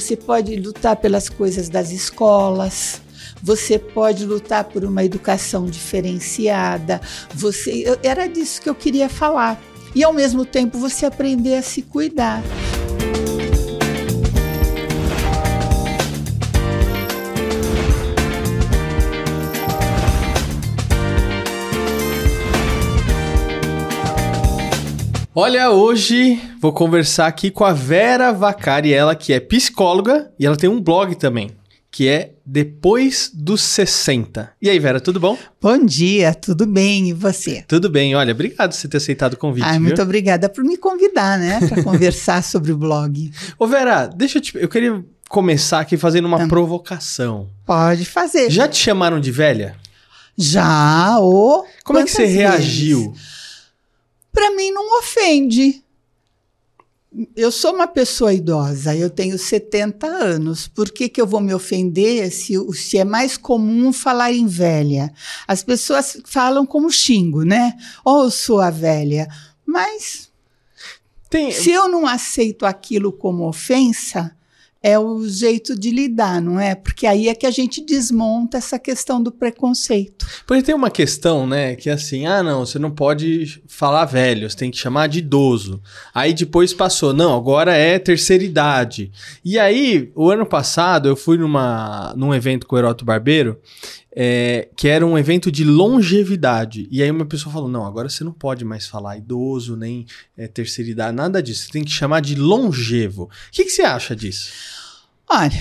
você pode lutar pelas coisas das escolas, você pode lutar por uma educação diferenciada. Você eu, era disso que eu queria falar. E ao mesmo tempo você aprender a se cuidar. Olha, hoje vou conversar aqui com a Vera Vacari, ela que é psicóloga e ela tem um blog também, que é Depois dos 60. E aí, Vera, tudo bom? Bom dia, tudo bem? E você? Tudo bem, olha, obrigado por você ter aceitado o convite. Ai, muito obrigada por me convidar, né, para conversar sobre o blog. Ô, Vera, deixa eu te. Eu queria começar aqui fazendo uma Ah. provocação. Pode fazer. Já te chamaram de velha? Já, ou. Como é que você reagiu? Para mim não ofende. Eu sou uma pessoa idosa, eu tenho 70 anos. Por que, que eu vou me ofender se, se é mais comum falar em velha? As pessoas falam como xingo, né? Ou eu sou a velha. Mas Tem, se eu não aceito aquilo como ofensa, é o jeito de lidar, não é? Porque aí é que a gente desmonta essa questão do preconceito. Porque tem uma questão, né, que é assim, ah, não, você não pode falar velho, você tem que chamar de idoso. Aí depois passou, não, agora é terceira idade. E aí, o ano passado, eu fui numa, num evento com o Heroto Barbeiro, é, que era um evento de longevidade. E aí uma pessoa falou, não, agora você não pode mais falar idoso, nem é, terceira idade, nada disso. Você tem que chamar de longevo. O que, que você acha disso? Olha,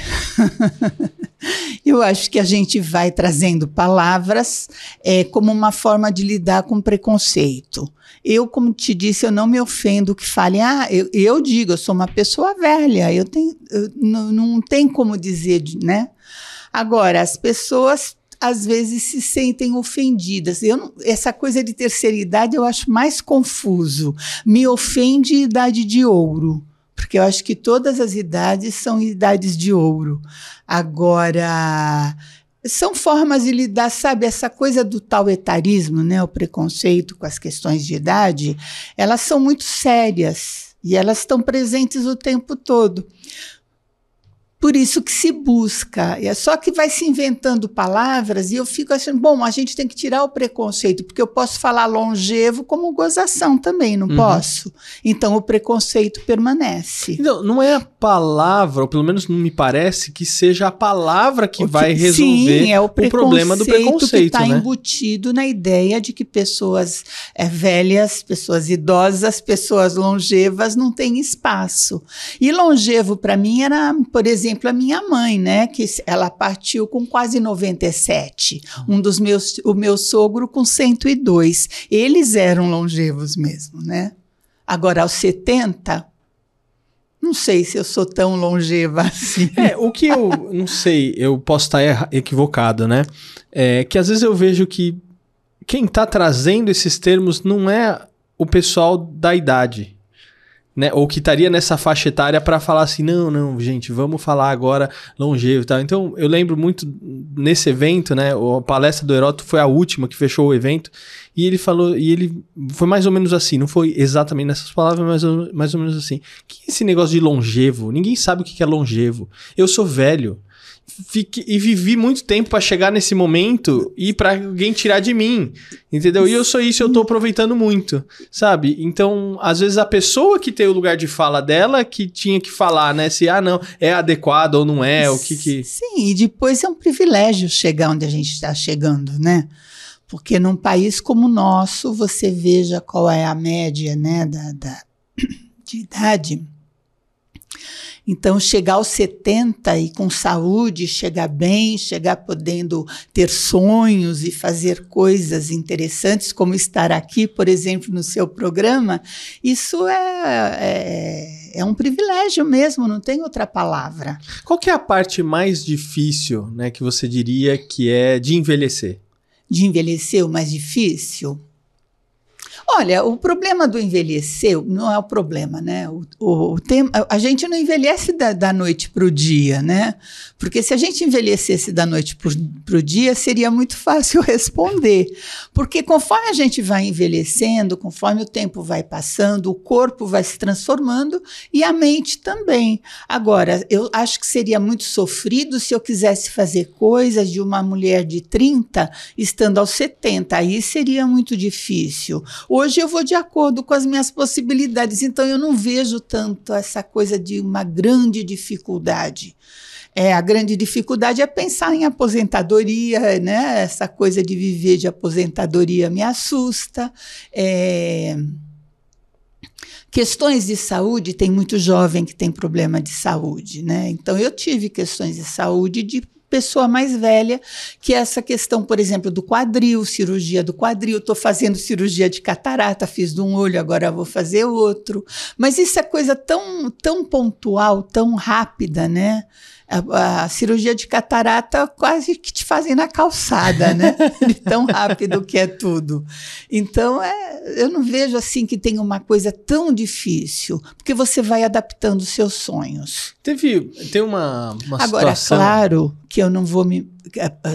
eu acho que a gente vai trazendo palavras é, como uma forma de lidar com preconceito. Eu, como te disse, eu não me ofendo que falem, ah, eu, eu digo, eu sou uma pessoa velha, eu tenho, eu, não, não tem como dizer, né? Agora, as pessoas às vezes se sentem ofendidas. Eu não- essa coisa de terceira idade eu acho mais confuso. Me ofende idade de ouro porque eu acho que todas as idades são idades de ouro. Agora, são formas de lidar, sabe, essa coisa do tal etarismo, né, o preconceito com as questões de idade, elas são muito sérias e elas estão presentes o tempo todo. Por isso que se busca. É só que vai se inventando palavras e eu fico achando, bom, a gente tem que tirar o preconceito, porque eu posso falar longevo como gozação também, não Uhum. posso? Então o preconceito permanece. Então, não é a palavra, ou pelo menos não me parece que seja a palavra que O vai resolver Sim, é o, problema do que preconceito, está né? embutido na ideia de que pessoas é, velhas, pessoas idosas, pessoas longevas não têm espaço. E longevo para mim era, por exemplo, a minha mãe, né, que ela partiu com quase 97. Um dos meus, o meu sogro com 102. Eles eram longevos mesmo, né? Agora aos 70, não sei se eu sou tão longeva assim. É, o que eu não sei, eu posso estar equivocado, né? É que às vezes eu vejo que quem tá trazendo esses termos não é o pessoal da idade. Né? Ou que estaria nessa faixa etária para falar assim, não, não, gente, vamos falar agora longevo e tal. Então, eu lembro muito nesse evento, né? A palestra do Heroto foi a última que fechou o evento. E ele falou, e ele foi mais ou menos assim, não foi exatamente nessas palavras, mas mais ou, menos assim. Que esse negócio de longevo? Ninguém sabe o que é longevo. Eu sou velho. E vivi muito tempo pra chegar nesse momento e pra alguém tirar de mim, entendeu? E eu sou isso, eu tô aproveitando muito, sabe? Então, às vezes a pessoa que tem o lugar de fala dela que tinha que falar, né? Se, ah, não, é adequado ou não é, o que que... Sim, e depois é um privilégio chegar onde a gente está chegando, né? Porque num país como o nosso, você veja qual é a média né, da, da- de idade. Então, chegar aos 70 e com saúde, chegar bem, chegar podendo ter sonhos e fazer coisas interessantes, como estar aqui, por exemplo, no seu programa, isso é, é, é um privilégio mesmo, não tem outra palavra. Qual que é a parte mais difícil, né, que você diria que é de envelhecer? de envelhecer o mais difícil? Olha, o problema do envelhecer não é o problema, né? O, o, o a gente não envelhece da, da noite para o dia, né? Porque se a gente envelhecesse da noite para o dia, seria muito fácil responder. Porque conforme a gente vai envelhecendo, conforme o tempo vai passando, o corpo vai se transformando e a mente também. Agora, eu acho que seria muito sofrido se eu quisesse fazer coisas de uma mulher de 30 estando aos 70. Aí seria muito difícil. Hoje eu vou de acordo com as minhas possibilidades, então eu não vejo tanto essa coisa de uma grande dificuldade. É, a grande dificuldade é pensar em aposentadoria, né? Essa coisa de viver de aposentadoria me assusta. É, Questões de saúde, tem muito jovem que tem problema de saúde, né? Então eu tive questões de saúde de pessoa mais velha, que é essa questão, por exemplo, do quadril, cirurgia do quadril. Estou fazendo cirurgia de catarata, fiz de um olho, agora vou fazer outro. Mas isso é coisa tão, tão pontual, tão rápida, né? a, a, cirurgia de catarata quase que te fazem na calçada, né? De tão rápido que é tudo. Então, é, eu não vejo assim que tem uma coisa tão difícil, porque você vai adaptando os seus sonhos. Teve, tem uma, uma Agora, situação... claro que eu não vou me...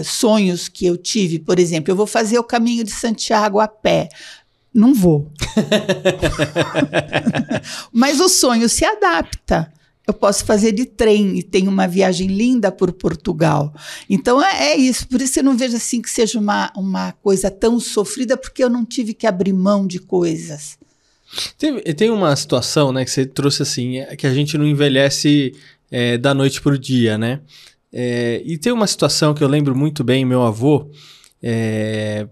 Sonhos que eu tive, por exemplo, eu vou fazer o caminho de Santiago a pé. Não vou. Mas o sonho se adapta eu posso fazer de trem e tenho uma viagem linda por Portugal. Então é, é, isso, por isso eu não vejo assim que seja uma, uma coisa tão sofrida, porque eu não tive que abrir mão de coisas. Tem, tem uma situação, né, que você trouxe assim, é, que a gente não envelhece é, da noite para o dia, né? É, e tem uma situação que eu lembro muito bem, meu avô, é,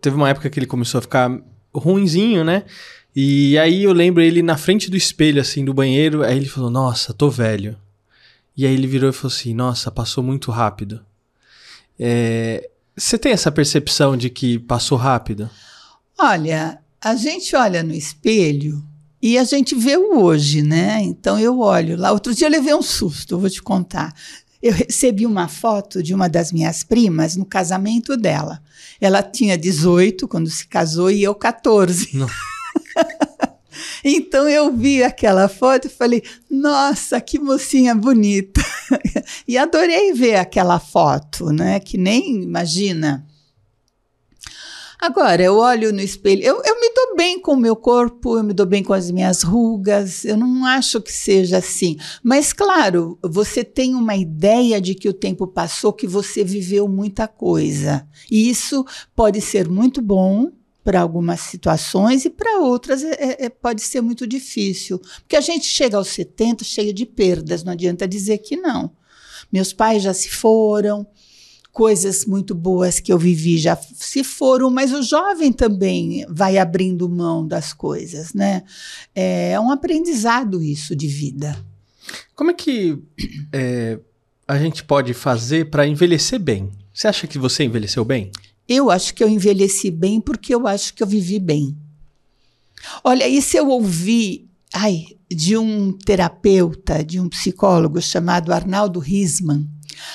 teve uma época que ele começou a ficar ruinzinho, né? E aí eu lembro ele na frente do espelho, assim, do banheiro, aí ele falou, nossa, tô velho. E aí ele virou e falou assim, nossa, passou muito rápido. É, você tem essa percepção de que passou rápido? Olha, a gente olha no espelho e a gente vê o hoje, né? Então eu olho lá. Outro dia eu levei um susto, vou te contar. Eu recebi uma foto de uma das minhas primas no casamento dela. Ela tinha 18 quando se casou e eu 14. Não. então eu vi aquela foto e falei, nossa, que mocinha bonita. e adorei ver aquela foto, né? Que nem imagina. Agora, eu olho no espelho, eu, eu me dou bem com o meu corpo, eu me dou bem com as minhas rugas, eu não acho que seja assim. Mas, claro, você tem uma ideia de que o tempo passou, que você viveu muita coisa. E isso pode ser muito bom, para algumas situações e para outras é, é, é, pode ser muito difícil. Porque a gente chega aos 70 cheia de perdas, não adianta dizer que não. Meus pais já se foram, coisas muito boas que eu vivi já se foram, mas o jovem também vai abrindo mão das coisas, né? É um aprendizado isso de vida. Como é que é, a gente pode fazer para envelhecer bem? Você acha que você envelheceu bem? Eu acho que eu envelheci bem porque eu acho que eu vivi bem. Olha, isso eu ouvi ai, de um terapeuta, de um psicólogo chamado Arnaldo Risman,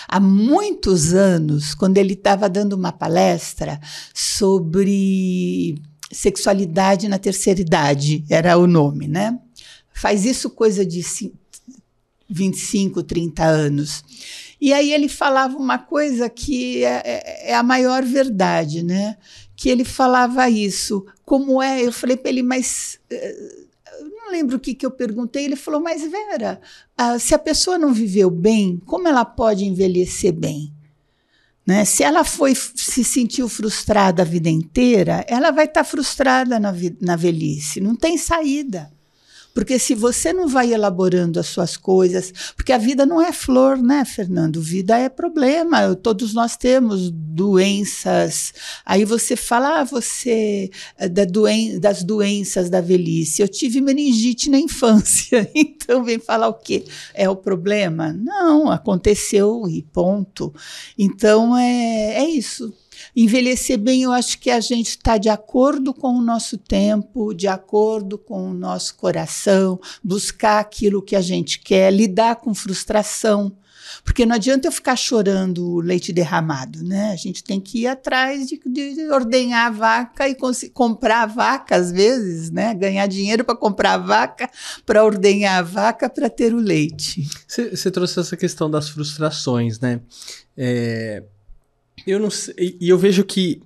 há muitos anos, quando ele estava dando uma palestra sobre sexualidade na terceira idade, era o nome, né? Faz isso coisa de 25, 30 anos. E aí ele falava uma coisa que é, é, é a maior verdade, né? Que ele falava isso. Como é? Eu falei para ele, mas uh, lembro o que, que eu perguntei. Ele falou, mas Vera, uh, se a pessoa não viveu bem, como ela pode envelhecer bem? Né? Se ela foi se sentiu frustrada a vida inteira, ela vai estar tá frustrada na, na velhice. Não tem saída. Porque se você não vai elaborando as suas coisas, porque a vida não é flor, né, Fernando? Vida é problema. Todos nós temos doenças. Aí você fala, ah, você é da doen das doenças da velhice. Eu tive meningite na infância, então vem falar o quê? É o problema? Não, aconteceu e ponto. Então é, é isso. Envelhecer bem, eu acho que a gente está de acordo com o nosso tempo, de acordo com o nosso coração, buscar aquilo que a gente quer, lidar com frustração. Porque não adianta eu ficar chorando leite derramado, né? A gente tem que ir atrás de, de ordenhar a vaca e comprar a vaca, às vezes, né? Ganhar dinheiro para comprar a vaca, para ordenhar a vaca, para ter o leite. Você trouxe essa questão das frustrações, né? É, eu não sei, e eu vejo que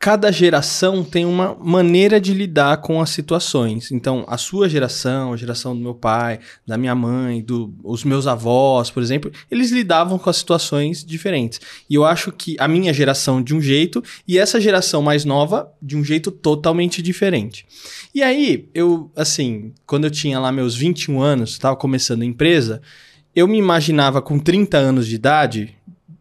cada geração tem uma maneira de lidar com as situações. Então, a sua geração, a geração do meu pai, da minha mãe, dos meus avós, por exemplo, eles lidavam com as situações diferentes. E eu acho que a minha geração de um jeito e essa geração mais nova de um jeito totalmente diferente. E aí, eu, assim, quando eu tinha lá meus 21 anos, estava começando a empresa, eu me imaginava com 30 anos de idade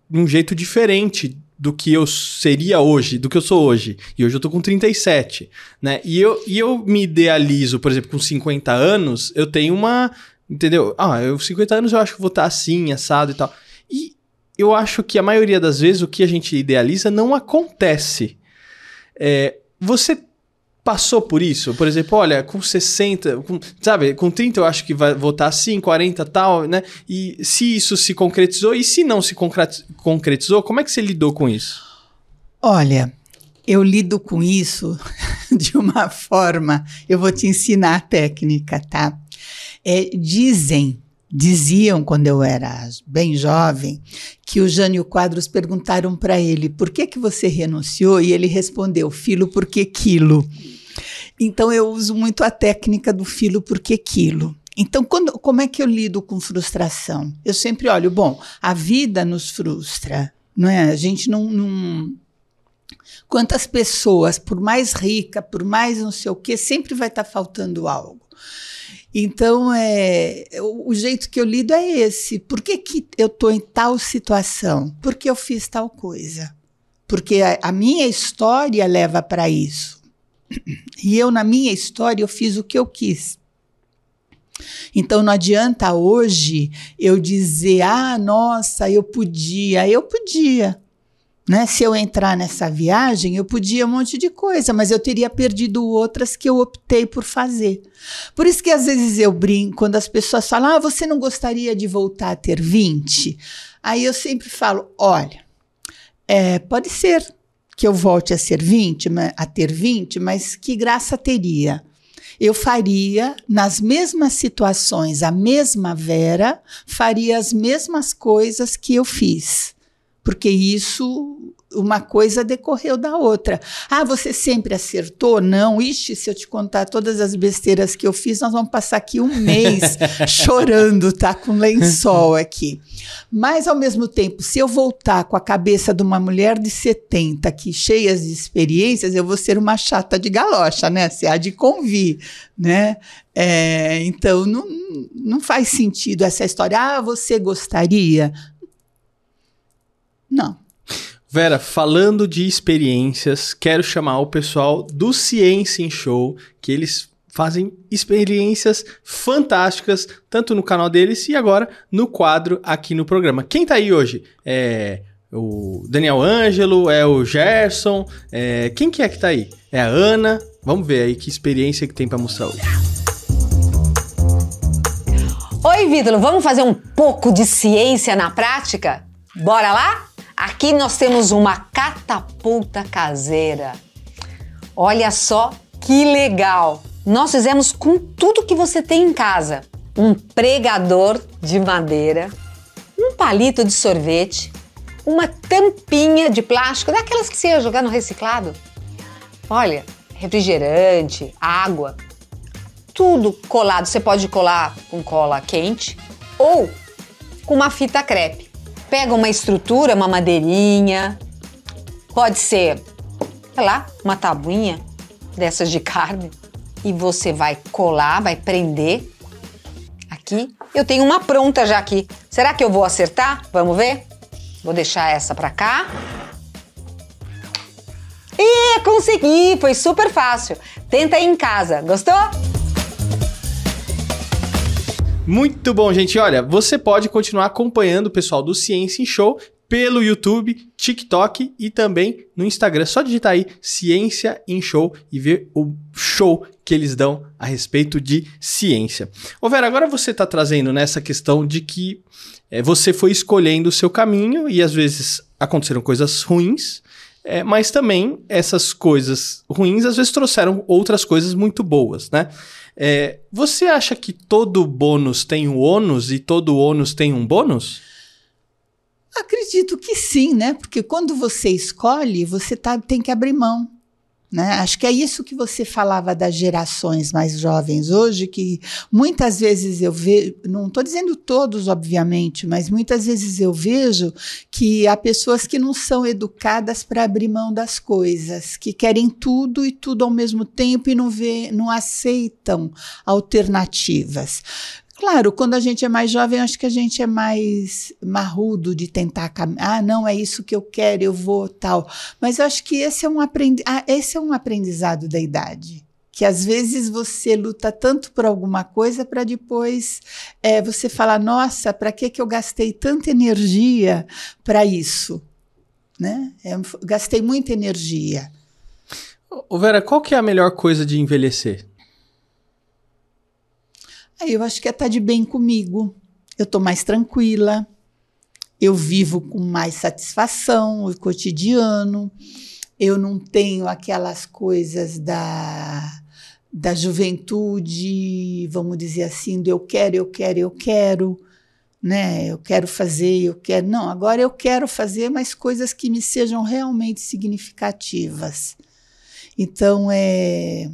de um jeito diferente do que eu seria hoje, do que eu sou hoje. E hoje eu tô com 37, né? E eu, e eu me idealizo, por exemplo, com 50 anos, eu tenho uma. Entendeu? Ah, eu 50 anos eu acho que vou estar assim, assado e tal. E eu acho que a maioria das vezes o que a gente idealiza não acontece. É, você passou por isso? Por exemplo, olha, com 60, com, sabe, com 30 eu acho que vai voltar assim, 40 tal, né? E se isso se concretizou e se não se concretizou, como é que você lidou com isso? Olha, eu lido com isso de uma forma, eu vou te ensinar a técnica, tá? É, dizem, diziam quando eu era bem jovem, que o Jânio Quadros perguntaram para ele por que que você renunciou e ele respondeu, filo porque quilo. Então eu uso muito a técnica do filo porque quilo. Então, quando, como é que eu lido com frustração? Eu sempre olho, bom, a vida nos frustra, não é? A gente não, não quantas pessoas, por mais rica, por mais não sei o que, sempre vai estar tá faltando algo. Então, é, o, o, jeito que eu lido é esse. Por que, que eu estou em tal situação? Porque eu fiz tal coisa. Porque a, a minha história leva para isso. E eu, na minha história, eu fiz o que eu quis. Então não adianta hoje eu dizer, ah, nossa, eu podia, eu podia. Né? Se eu entrar nessa viagem, eu podia um monte de coisa, mas eu teria perdido outras que eu optei por fazer. Por isso que às vezes eu brinco, quando as pessoas falam, ah, você não gostaria de voltar a ter 20? Aí eu sempre falo, olha, é, pode ser, que eu volte a ser 20, a ter 20, mas que graça teria? Eu faria nas mesmas situações, a mesma Vera faria as mesmas coisas que eu fiz. Porque isso uma coisa decorreu da outra. Ah, você sempre acertou? Não. Ixi, se eu te contar todas as besteiras que eu fiz, nós vamos passar aqui um mês chorando, tá? Com lençol aqui. Mas, ao mesmo tempo, se eu voltar com a cabeça de uma mulher de 70 aqui, cheias de experiências, eu vou ser uma chata de galocha, né? Se há de convir, né? É, então, não, não faz sentido essa história. Ah, você gostaria? Não. Vera, falando de experiências, quero chamar o pessoal do Ciência em Show, que eles fazem experiências fantásticas, tanto no canal deles e agora no quadro aqui no programa. Quem tá aí hoje? É o Daniel Ângelo, é o Gerson, é... quem que é que tá aí? É a Ana. Vamos ver aí que experiência que tem para mostrar hoje. Oi, Vitor, vamos fazer um pouco de ciência na prática? Bora lá? Aqui nós temos uma catapulta caseira. Olha só que legal! Nós fizemos com tudo que você tem em casa: um pregador de madeira, um palito de sorvete, uma tampinha de plástico, daquelas que você ia jogar no reciclado. Olha, refrigerante, água, tudo colado. Você pode colar com cola quente ou com uma fita crepe. Pega uma estrutura, uma madeirinha, pode ser, sei lá, uma tabuinha dessas de carne e você vai colar, vai prender aqui. Eu tenho uma pronta já aqui. Será que eu vou acertar? Vamos ver? Vou deixar essa para cá. E consegui, foi super fácil. Tenta aí em casa, gostou? Muito bom, gente. Olha, você pode continuar acompanhando o pessoal do Ciência em Show pelo YouTube, TikTok e também no Instagram. Só digitar aí Ciência em Show e ver o show que eles dão a respeito de ciência. Ô Vera, agora você está trazendo nessa questão de que é, você foi escolhendo o seu caminho e às vezes aconteceram coisas ruins, é, mas também essas coisas ruins às vezes trouxeram outras coisas muito boas, né? É, você acha que todo bônus tem um ônus e todo ônus tem um bônus? Acredito que sim, né? Porque quando você escolhe, você tá, tem que abrir mão. Né? Acho que é isso que você falava das gerações mais jovens hoje, que muitas vezes eu vejo, não estou dizendo todos, obviamente, mas muitas vezes eu vejo que há pessoas que não são educadas para abrir mão das coisas, que querem tudo e tudo ao mesmo tempo e não, vê, não aceitam alternativas. Claro, quando a gente é mais jovem, acho que a gente é mais marrudo de tentar ah, não é isso que eu quero, eu vou tal. Mas eu acho que esse é um, aprendi ah, esse é um aprendizado da idade. Que às vezes você luta tanto por alguma coisa para depois é, você falar: nossa, para que, que eu gastei tanta energia para isso? Né? Eu gastei muita energia. Ô Vera, qual que é a melhor coisa de envelhecer? Aí eu acho que é estar tá de bem comigo. Eu estou mais tranquila, eu vivo com mais satisfação o cotidiano, eu não tenho aquelas coisas da, da juventude, vamos dizer assim, do eu quero, eu quero, eu quero, né? Eu quero fazer, eu quero. Não, agora eu quero fazer, mas coisas que me sejam realmente significativas. Então, é,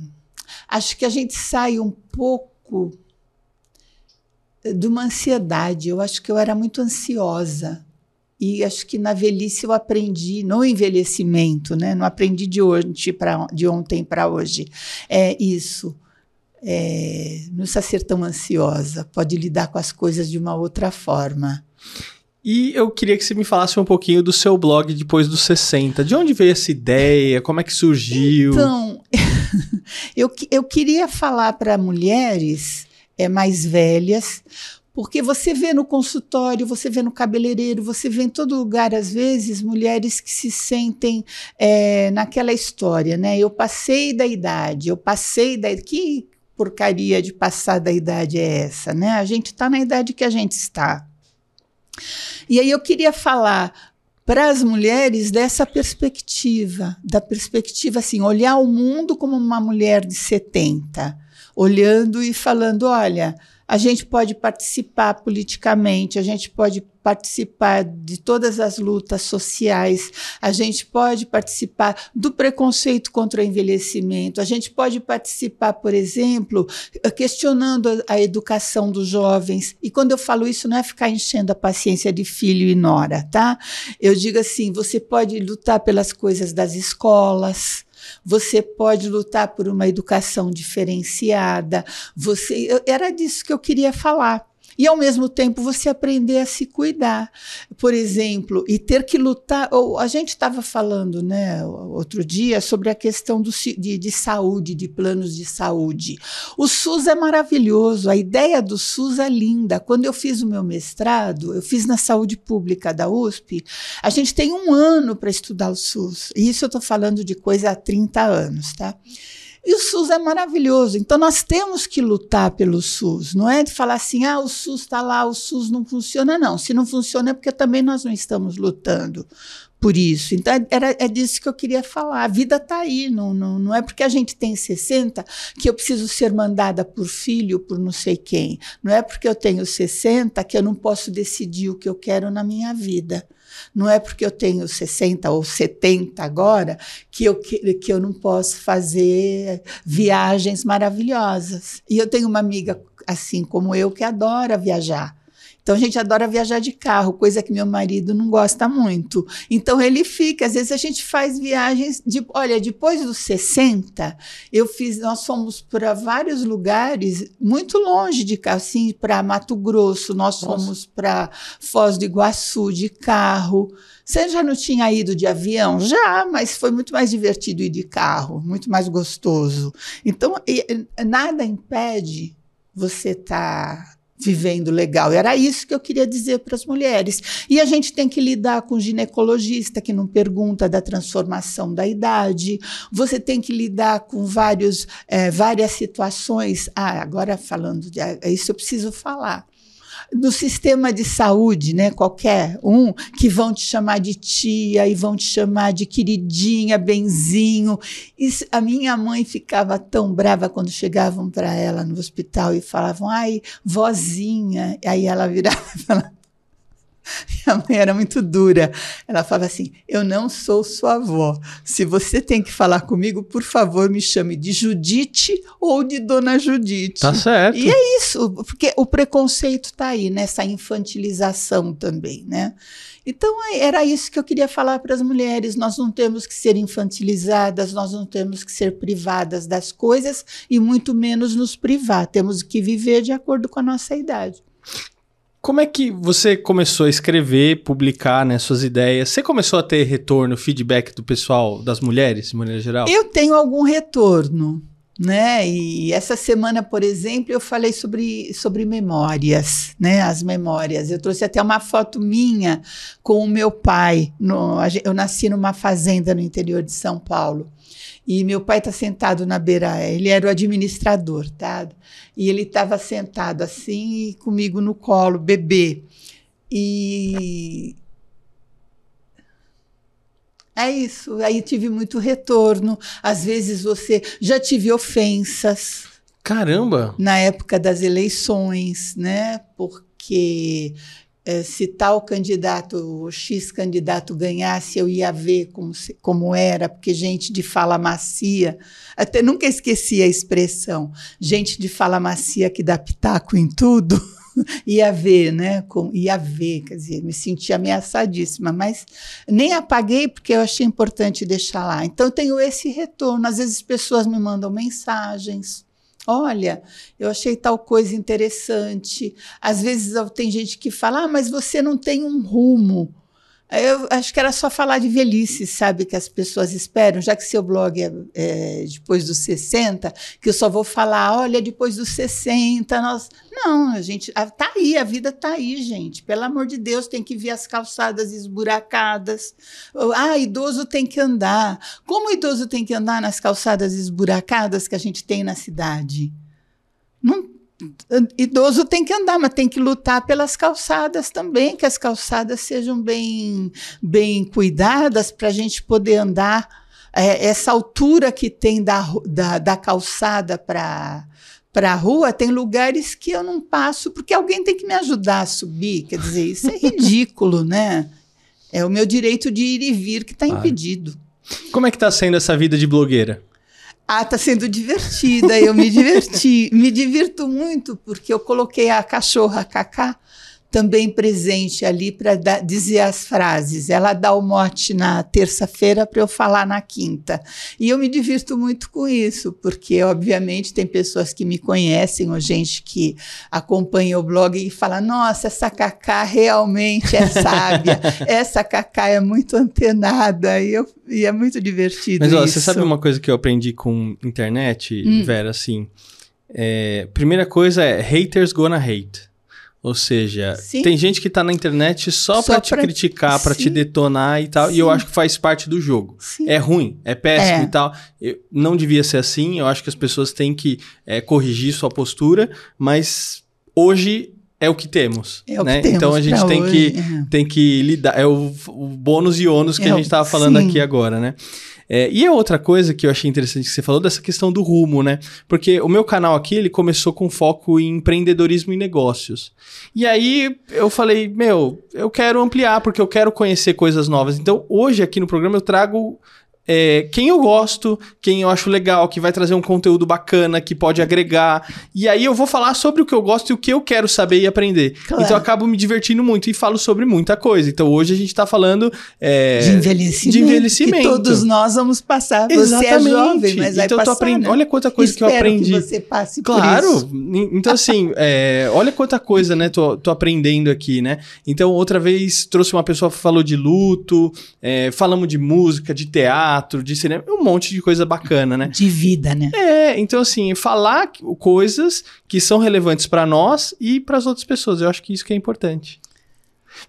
acho que a gente sai um pouco de uma ansiedade. Eu acho que eu era muito ansiosa. E acho que na velhice eu aprendi, no envelhecimento, né? Não aprendi de hoje para de ontem para hoje. É isso. É, não precisa ser tão ansiosa, pode lidar com as coisas de uma outra forma. E eu queria que você me falasse um pouquinho do seu blog depois dos 60. De onde veio essa ideia? Como é que surgiu? Então, eu, eu queria falar para mulheres é, mais velhas, porque você vê no consultório, você vê no cabeleireiro, você vê em todo lugar, às vezes, mulheres que se sentem é, naquela história, né? Eu passei da idade, eu passei da. Que porcaria de passar da idade é essa, né? A gente está na idade que a gente está. E aí eu queria falar para as mulheres dessa perspectiva, da perspectiva assim, olhar o mundo como uma mulher de 70 olhando e falando: olha, a gente pode participar politicamente, a gente pode participar de todas as lutas sociais, a gente pode participar do preconceito contra o envelhecimento, a gente pode participar, por exemplo, questionando a, educação dos jovens. E quando eu falo isso, não é ficar enchendo a paciência de filho e nora, tá? Eu digo assim: você pode lutar pelas coisas das escolas você pode lutar por uma educação diferenciada. Você era disso que eu queria falar e ao mesmo tempo você aprender a se cuidar, por exemplo, e ter que lutar. Ou a gente estava falando, né, outro dia sobre a questão do, de, de saúde, de planos de saúde. O SUS é maravilhoso, a ideia do SUS é linda. Quando eu fiz o meu mestrado, eu fiz na saúde pública da USP. A gente tem um ano para estudar o SUS. E isso eu estou falando de coisa há 30 anos, tá? E o SUS é maravilhoso. Então nós temos que lutar pelo SUS. Não é de falar assim, ah, o SUS está lá, o SUS não funciona. Não, se não funciona é porque também nós não estamos lutando por isso. Então era, é disso que eu queria falar. A vida está aí. Não, não, não é porque a gente tem 60 que eu preciso ser mandada por filho, por não sei quem. Não é porque eu tenho 60 que eu não posso decidir o que eu quero na minha vida. Não é porque eu tenho 60 ou 70 agora que eu, que, que eu não posso fazer viagens maravilhosas. E eu tenho uma amiga assim como eu que adora viajar. Então a gente adora viajar de carro, coisa que meu marido não gosta muito. Então ele fica, às vezes a gente faz viagens de, olha, depois dos 60, eu fiz, nós fomos para vários lugares muito longe de carro, assim, para Mato Grosso, nós Nossa. fomos para Foz do Iguaçu de carro. Você já não tinha ido de avião? Já, mas foi muito mais divertido ir de carro, muito mais gostoso. Então, nada impede você estar tá vivendo legal. Era isso que eu queria dizer para as mulheres. E a gente tem que lidar com o ginecologista que não pergunta da transformação da idade. Você tem que lidar com vários, é, várias situações. Ah, agora falando de, é isso eu preciso falar do sistema de saúde, né, qualquer um, que vão te chamar de tia e vão te chamar de queridinha, benzinho. Isso, a minha mãe ficava tão brava quando chegavam para ela no hospital e falavam, ai, vozinha. Aí ela virava e falava, Minha mãe era muito dura. Ela falava assim: Eu não sou sua avó. Se você tem que falar comigo, por favor, me chame de Judite ou de Dona Judite. Tá certo. E é isso, porque o preconceito está aí, nessa infantilização também, né? Então, é, era isso que eu queria falar para as mulheres. Nós não temos que ser infantilizadas, nós não temos que ser privadas das coisas e muito menos nos privar. Temos que viver de acordo com a nossa idade. Como é que você começou a escrever, publicar né, suas ideias? Você começou a ter retorno, feedback do pessoal, das mulheres, de maneira geral? Eu tenho algum retorno, né? E essa semana, por exemplo, eu falei sobre, sobre memórias, né? As memórias. Eu trouxe até uma foto minha com o meu pai. No, eu nasci numa fazenda no interior de São Paulo. E meu pai está sentado na beira, ele era o administrador, tá? E ele estava sentado assim, comigo no colo, bebê. E é isso. Aí tive muito retorno. Às vezes você já tive ofensas. Caramba! Na época das eleições, né? Porque se tal candidato, X candidato ganhasse, eu ia ver como, como era, porque gente de fala macia, até nunca esqueci a expressão, gente de fala macia que dá pitaco em tudo, ia ver, né? Com, ia ver, quer dizer, me senti ameaçadíssima, mas nem apaguei porque eu achei importante deixar lá. Então, eu tenho esse retorno. Às vezes, pessoas me mandam mensagens Olha, eu achei tal coisa interessante. Às vezes tem gente que fala, ah, mas você não tem um rumo. Eu acho que era só falar de velhice, sabe, que as pessoas esperam, já que seu blog é, é, depois dos 60, que eu só vou falar, olha, depois dos 60, nós. Não, a gente. Tá aí, a vida tá aí, gente. Pelo amor de Deus, tem que ver as calçadas esburacadas. Ah, idoso tem que andar. Como idoso tem que andar nas calçadas esburacadas que a gente tem na cidade? Não idoso tem que andar, mas tem que lutar pelas calçadas também, que as calçadas sejam bem, bem cuidadas para a gente poder andar. É, essa altura que tem da, da, da calçada para para a rua, tem lugares que eu não passo porque alguém tem que me ajudar a subir. Quer dizer, isso é ridículo, né? É o meu direito de ir e vir que está impedido. Como é que está sendo essa vida de blogueira? Ah, tá sendo divertida. Eu me diverti, me divirto muito porque eu coloquei a cachorra Cacá também presente ali para dizer as frases. Ela dá o mote na terça-feira para eu falar na quinta. E eu me divirto muito com isso, porque, obviamente, tem pessoas que me conhecem, ou gente que acompanha o blog e fala: nossa, essa Cacá realmente é sábia, essa Cacá é muito antenada. E, eu, e é muito divertido. Mas, ó, isso. você sabe uma coisa que eu aprendi com internet, hum. Vera, assim. É, primeira coisa é haters gonna hate. Ou seja, Sim. tem gente que tá na internet só, só para te criticar, para te detonar e tal. Sim. E eu acho que faz parte do jogo. Sim. É ruim, é péssimo é. e tal. Eu, não devia ser assim. Eu acho que as pessoas têm que é, corrigir sua postura, mas hoje é o que temos. É né? Que então a gente tem hoje. que, é. tem que lidar. É o, o bônus e ônus que é a gente estava falando aqui agora, né? É, e a outra coisa que eu achei interessante que você falou dessa questão do rumo, né? Porque o meu canal aqui, ele começou com foco em empreendedorismo e negócios. E aí eu falei, meu, eu quero ampliar porque eu quero conhecer coisas novas. Então hoje aqui no programa eu trago é, quem eu gosto, quem eu acho legal, que vai trazer um conteúdo bacana, que pode agregar. E aí eu vou falar sobre o que eu gosto e o que eu quero saber e aprender. Claro. Então eu acabo me divertindo muito e falo sobre muita coisa. Então hoje a gente tá falando é, de envelhecimento. De envelhecimento. Que todos nós vamos passar. Você é Exatamente. jovem, mas então passar, né? Olha quanta coisa Espero que eu aprendi. que você passe claro. por isso. Então assim, é, olha quanta coisa, né? Tô, tô aprendendo aqui, né? Então outra vez trouxe uma pessoa que falou de luto, é, falamos de música, de teatro teatro, de cinema, um monte de coisa bacana, né? De vida, né? É, então assim, falar coisas que são relevantes para nós e para as outras pessoas. Eu acho que isso que é importante.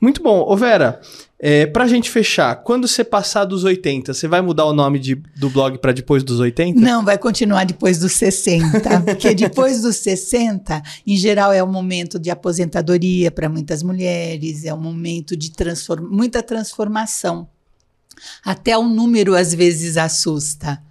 Muito bom. Ô Vera, é, pra gente fechar, quando você passar dos 80, você vai mudar o nome de, do blog para depois dos 80? Não, vai continuar depois dos 60. porque depois dos 60, em geral, é um momento de aposentadoria para muitas mulheres, é um momento de transform muita transformação. Até o número às vezes assusta.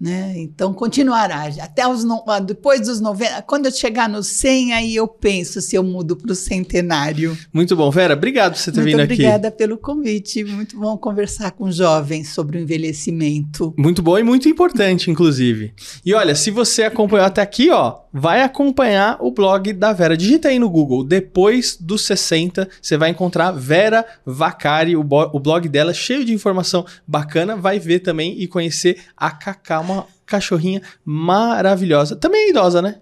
Né? Então continuará até os no... Ah, depois dos 90, quando eu chegar no 100 aí eu penso se eu mudo para o centenário. Muito bom, Vera, obrigado por você ter muito vindo aqui. Muito obrigada pelo convite, muito bom conversar com jovens sobre o envelhecimento. Muito bom e muito importante, inclusive. E olha, se você acompanhou até aqui, ó, vai acompanhar o blog da Vera. Digita aí no Google, depois dos 60, você vai encontrar Vera Vacari, o, o blog dela cheio de informação bacana, vai ver também e conhecer a Cacá, uma cachorrinha maravilhosa. Também é idosa, né?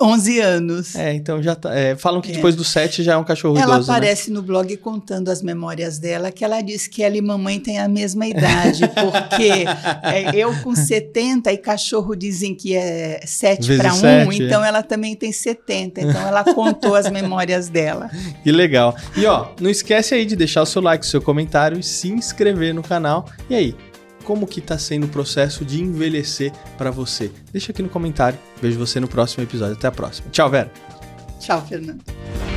11 anos. É, então já tá. É, falam que é. depois dos 7 já é um cachorro ela idoso. Ela né? aparece né? no blog contando as memórias dela, que ela diz que ela e mamãe têm a mesma idade, porque é, eu com 70 e cachorro dizem que é 7 para 1, então ela também tem 70. Então ela contou as memórias dela. Que legal. E ó, não esquece aí de deixar o seu like, o seu comentário e se inscrever no canal. E aí, como que está sendo o processo de envelhecer para você. Deixa aqui no comentário. Vejo você no próximo episódio. Até a próxima. Tchau, Vera. Tchau, Fernando.